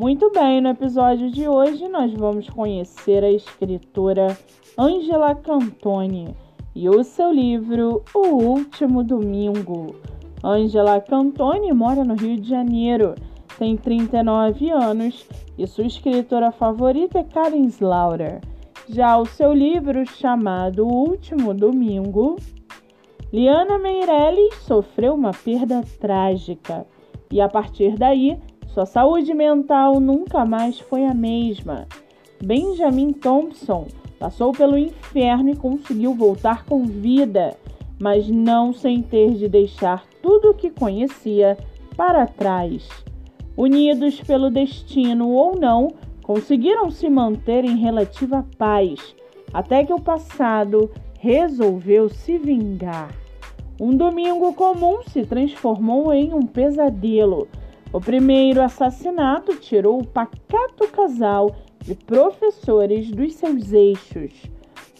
Muito bem, no episódio de hoje nós vamos conhecer a escritora Angela Cantoni e o seu livro O Último Domingo. Angela Cantoni mora no Rio de Janeiro, tem 39 anos e sua escritora favorita é Karen Slaughter. Já o seu livro, chamado O Último Domingo, Liana Meirelles sofreu uma perda trágica e a partir daí sua saúde mental nunca mais foi a mesma. Benjamin Thompson passou pelo inferno e conseguiu voltar com vida, mas não sem ter de deixar tudo o que conhecia para trás. Unidos pelo destino ou não, conseguiram se manter em relativa paz, até que o passado resolveu se vingar. Um domingo comum se transformou em um pesadelo o primeiro assassinato tirou o pacato casal de professores dos seus eixos.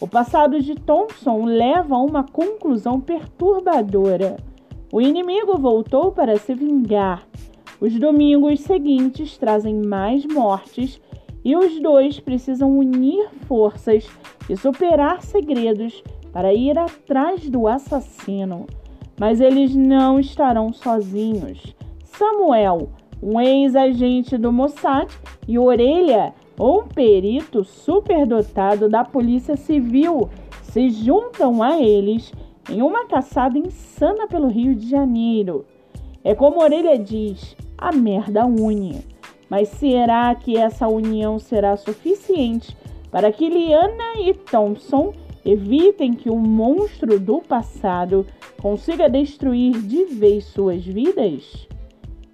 O passado de Thompson leva a uma conclusão perturbadora. O inimigo voltou para se vingar. Os domingos seguintes trazem mais mortes e os dois precisam unir forças e superar segredos para ir atrás do assassino. Mas eles não estarão sozinhos. Samuel, um ex-agente do Mossad, e Orelha, um perito superdotado da Polícia Civil, se juntam a eles em uma caçada insana pelo Rio de Janeiro. É como Orelha diz: a merda une. Mas será que essa união será suficiente para que Liana e Thompson evitem que o monstro do passado consiga destruir de vez suas vidas?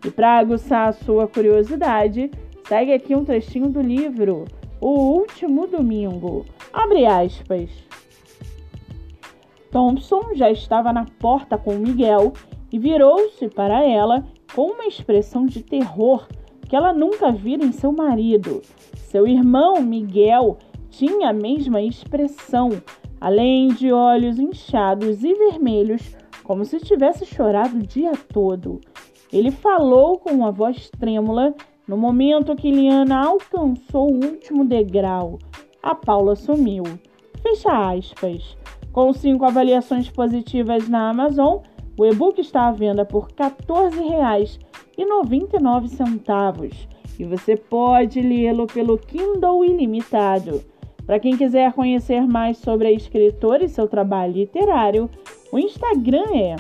E para aguçar a sua curiosidade, segue aqui um trechinho do livro O Último Domingo. Abre aspas. Thompson já estava na porta com Miguel e virou-se para ela com uma expressão de terror que ela nunca vira em seu marido. Seu irmão Miguel tinha a mesma expressão, além de olhos inchados e vermelhos, como se tivesse chorado o dia todo. Ele falou com uma voz trêmula no momento que Liana alcançou o último degrau. A Paula sumiu. Fecha aspas. Com cinco avaliações positivas na Amazon, o e-book está à venda por R$ 14,99 e você pode lê-lo pelo Kindle Ilimitado. Para quem quiser conhecer mais sobre a escritora e seu trabalho literário, o Instagram é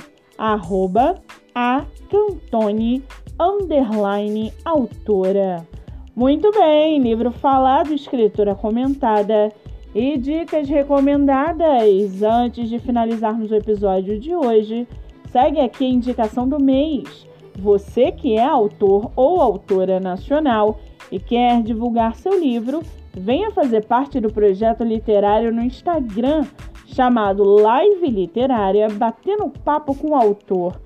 a Cantone underline autora. Muito bem, livro falado, escritura comentada e dicas recomendadas. Antes de finalizarmos o episódio de hoje, segue aqui a indicação do mês. Você que é autor ou autora nacional e quer divulgar seu livro, venha fazer parte do projeto literário no Instagram chamado Live Literária Batendo Papo com o Autor.